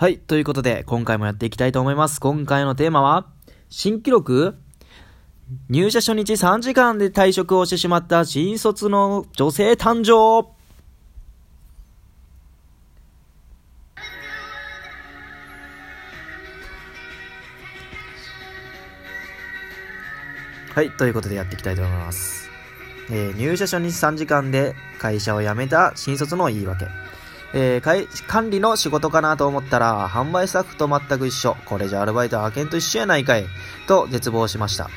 はい。ということで、今回もやっていきたいと思います。今回のテーマは、新記録？入社初日3時間で退職をしてしまった新卒の女性誕生はい。ということでやっていきたいと思います。えー入社初日3時間で会社を辞めた新卒の言い訳。えー管理の仕事かなと思ったら、販売スタッフと全く一緒。これじゃアルバイト派遣と一緒やないかい。と絶望しました。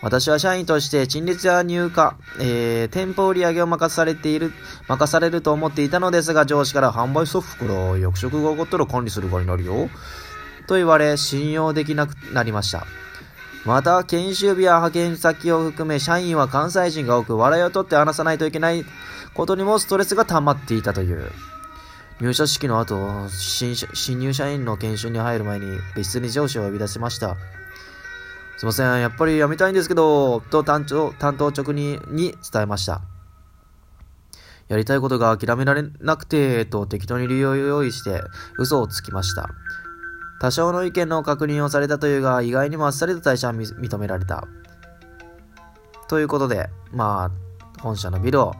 私は社員として陳列や入荷、えー店舗売上を任されている、任されると思っていたのですが、上司から販売スタッフから役職が上がったら管理する側になるよ。と言われ、信用できなくなりました。また、研修日や派遣先を含め、社員は関西人が多く、笑いを取って話さないといけないことにもストレスが溜まっていたという。入社式の後、新新入社員の研修に入る前に、別室に上司を呼び出しました。すいません、やっぱり辞めたいんですけど、と担当担当直にに伝えました。やりたいことが諦められなくて、と適当に理由を用意して、嘘をつきました。多少の意見の確認をされたというが、意外にもあっさりと退社は認められた。ということで、まあ、本社のビルを、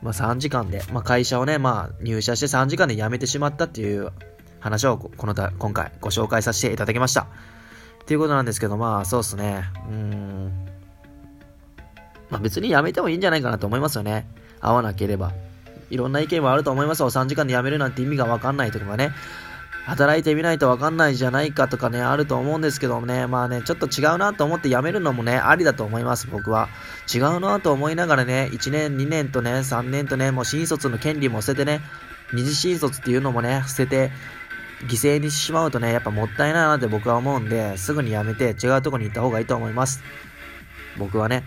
まあ3時間で、まあ会社をね、まあ入社して3時間で辞めてしまったっていう話をこのた、今回ご紹介させていただきました。っていうことなんですけど、まあそうっすね。うん。まあ別に辞めてもいいんじゃないかなと思いますよね。合わなければ。いろんな意見はあると思いますよ。3時間で辞めるなんて意味がわかんないとかね。働いてみないとわかんないじゃないかとかね、あると思うんですけどもね、まあね、ちょっと違うなと思って辞めるのもね、ありだと思います、僕は。違うなと思いながらね、1年、2年とね、3年とね、もう新卒の権利も捨ててね、二次新卒っていうのもね、捨てて、犠牲にしてしまうとね、やっぱもったいないなって僕は思うんで、すぐに辞めて違うとこに行った方がいいと思います。僕はね。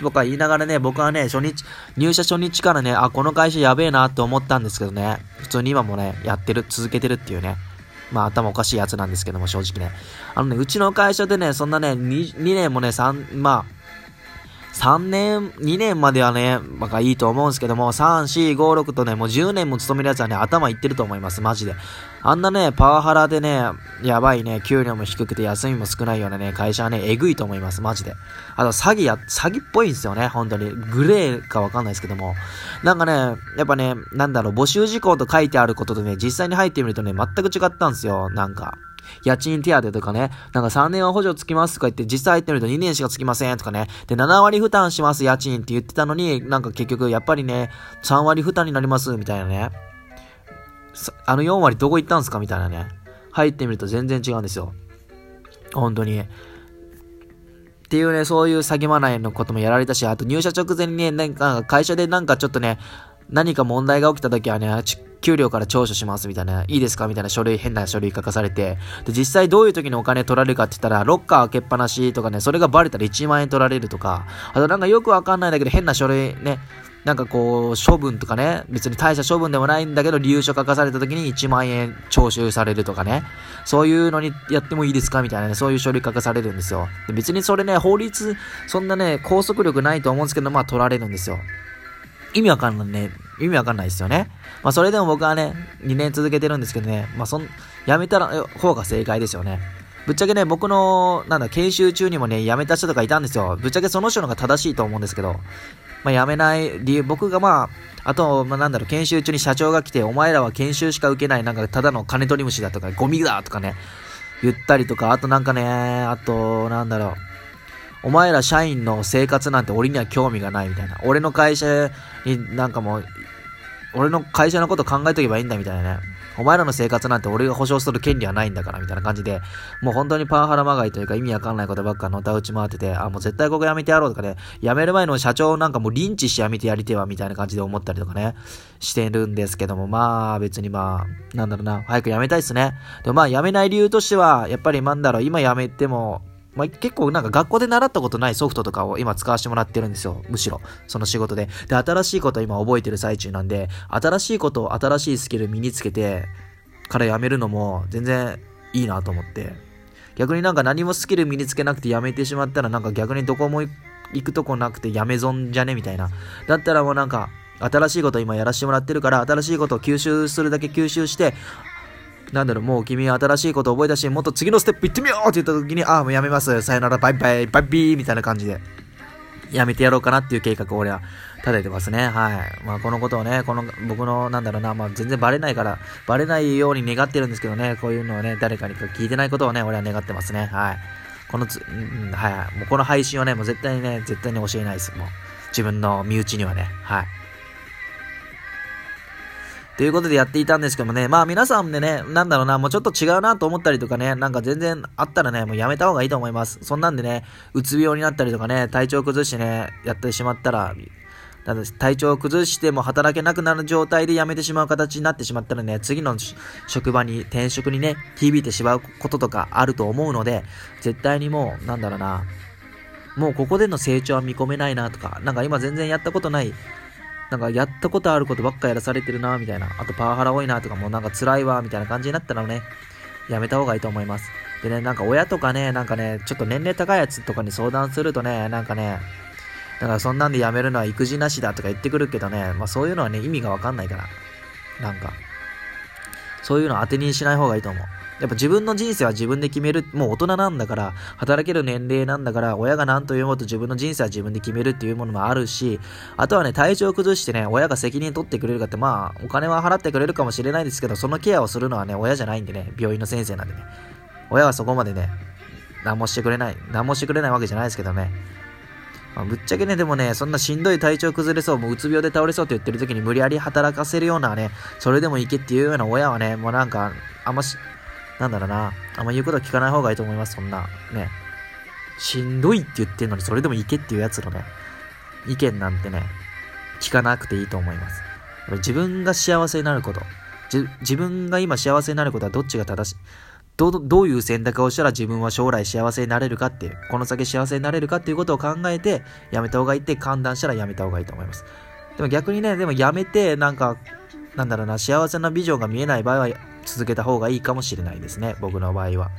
僕は言いながらね、僕はね、初日、入社初日からね、あ、この会社やべえなって思ったんですけどね、普通に今もね、やってる、続けてるっていうね。まあ頭おかしいやつなんですけども、正直ね。あのね、うちの会社でね、そんなね、2, 2年もね、3、まあ、3年、2年まではね、まあいいと思うんですけども、3、4、5、6とね、もう10年も勤めるやつはね、頭いってると思います、マジで。あんなね、パワハラでね、やばいね、給料も低くて休みも少ないようなね、会社はね、えぐいと思います、マジで。あと、詐欺や、詐欺っぽいんですよね、本当に。グレーかわかんないですけども。なんかね、やっぱね、なんだろう、募集事項と書いてあることとね、実際に入ってみるとね、全く違ったんですよ、なんか。家賃手当とかね、なんか3年は補助つきますとか言って、実際入ってみると2年しかつきませんとかね、で、7割負担します家賃って言ってたのに、なんか結局やっぱりね、3割負担になりますみたいなね。あの4割どこ行ったんすか？みたいなね。入ってみると全然違うんですよ。本当に。っていうね、そういう詐欺まないのこともやられたし、あと入社直前にね、なんか会社でなんかちょっとね、何か問題が起きた時はね、給料から聴取しますみたいな、いいですか？みたいな書類、変な書類書かされて、で、実際どういう時にお金取られるかって言ったら、ロッカー開けっぱなしとかね、それがバレたら1万円取られるとか、あとなんかよくわかんないんだけど、変な書類ね、なんかこう、処分とかね、別に大した処分でもないんだけど、理由書書かされた時に1万円徴収されるとかね、そういうのにやってもいいですかみたいなね、そういう書類書かされるんですよ。で別にそれね、法律、そんなね、拘束力ないと思うんですけど、まあ取られるんですよ。意味わかんないね。意味わかんないですよね。まあそれでも僕はね、2年続けてるんですけどね、まあそん、やめたら方が正解ですよね。ぶっちゃけね、僕の、なんだ、研修中にもね、辞めた人とかいたんですよ。ぶっちゃけその人の方が正しいと思うんですけど、まあ辞めない理由、僕がまあ、あと、まあなんだろう、研修中に社長が来て、お前らは研修しか受けない、なんかただの金取り虫だとか、ゴミだとかね、言ったりとか、あとなんかね、あと、なんだろう、お前ら社員の生活なんて俺には興味がないみたいな。俺の会社になんかもう、俺の会社のこと考えとけばいいんだみたいなね。お前らの生活なんて俺が保証する権利はないんだからみたいな感じで、もう本当にパワハラまがいというか意味わかんないことばっかのた打ち回ってて、あ、もう絶対ここやめてやろうとかね、辞める前の社長なんかもうリンチしてやめてやりてはみたいな感じで思ったりとかね、してるんですけども、まあ別にまあ、なんだろうな、早く辞めたいっすね。でもまあ辞めない理由としては、やっぱりなんだろう、今辞めても、まあ、結構なんか学校で習ったことないソフトとかを今使わせてもらってるんですよ。むしろ。その仕事で。で、新しいことを今覚えてる最中なんで、新しいことを新しいスキル身につけてからやめるのも全然いいなと思って。逆になんか何もスキル身につけなくてやめてしまったらなんか逆にどこも行くとこなくてやめ損じゃねみたいな。だったらもうなんか新しいこと今やらせてもらってるから、新しいことを吸収するだけ吸収して、なんだろう、もう君は新しいことを覚えたし、もっと次のステップ行ってみようって言った時に、ああ、もうやめます。さよなら、バイバイ、バイビーみたいな感じで、やめてやろうかなっていう計画を俺は立ててますね。はい。まあ、このことをね、この、僕の、なんだろうな、まあ、全然バレないから、バレないように願ってるんですけどね、こういうのをね、誰かに聞いてないことをね、俺は願ってますね。はい。このつ、うん、はい。もうこの配信をね、もう絶対にね、絶対に教えないです。もう、自分の身内にはね。はい。ということでやっていたんですけどもね、まあ皆さんでね、なんだろうな、もうちょっと違うなと思ったりとかね、なんか全然あったらね、もうやめた方がいいと思います。そんなんでね、うつ病になったりとかね、体調崩してね、やってしまったら、体調を崩しても働けなくなる状態で辞めてしまう形になってしまったらね、次の職場に、転職にね、響いてしまうこととかあると思うので、絶対にもう、なんだろうな、もうここでの成長は見込めないなとか、なんか今全然やったことないなんかやったことあることばっかやらされてるな、みたいな。あとパワハラ多いなとかもうなんか辛いわ、みたいな感じになったらね、やめた方がいいと思います。でね、なんか親とかね、なんかね、ちょっと年齢高いやつとかに相談するとね、なんかね、だからそんなんでやめるのは育児なしだとか言ってくるけどね、まあそういうのはね、意味がわかんないから。なんか、そういうの当てにしない方がいいと思う。やっぱ自分の人生は自分で決める、もう大人なんだから、働ける年齢なんだから、親が何と言おうと自分の人生は自分で決めるっていうものもあるし、あとはね、体調を崩してね、親が責任取ってくれるかって、まあ、お金は払ってくれるかもしれないですけど、そのケアをするのはね、親じゃないんでね、病院の先生なんでね。親はそこまでね、何もしてくれない、何もしてくれないわけじゃないですけどね。まあ、ぶっちゃけね、でもね、そんなしんどい体調崩れそう、もううつ病で倒れそうって言ってる時に無理やり働かせるようなね、それでもいけっていうような親はね、もうなんか、あんまし、なんだろうな、あんま言うこと聞かない方がいいと思います、そんな。ね。しんどいって言ってんのに、それでもいけっていうやつのね、意見なんてね、聞かなくていいと思います。自分が幸せになること、自分が今幸せになることはどっちが正しい？どどういう選択をしたら自分は将来幸せになれるかっていう、この先幸せになれるかっていうことを考えて、やめた方がいいって判断したらやめた方がいいと思います。でも逆にね、でもやめて、なんか、なんだろうな、幸せなビジョンが見えない場合は、続けた方がいいかもしれないですね、僕の場合は。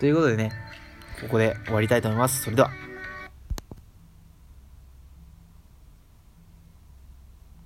ということでね、ここで終わりたいと思います。それでは。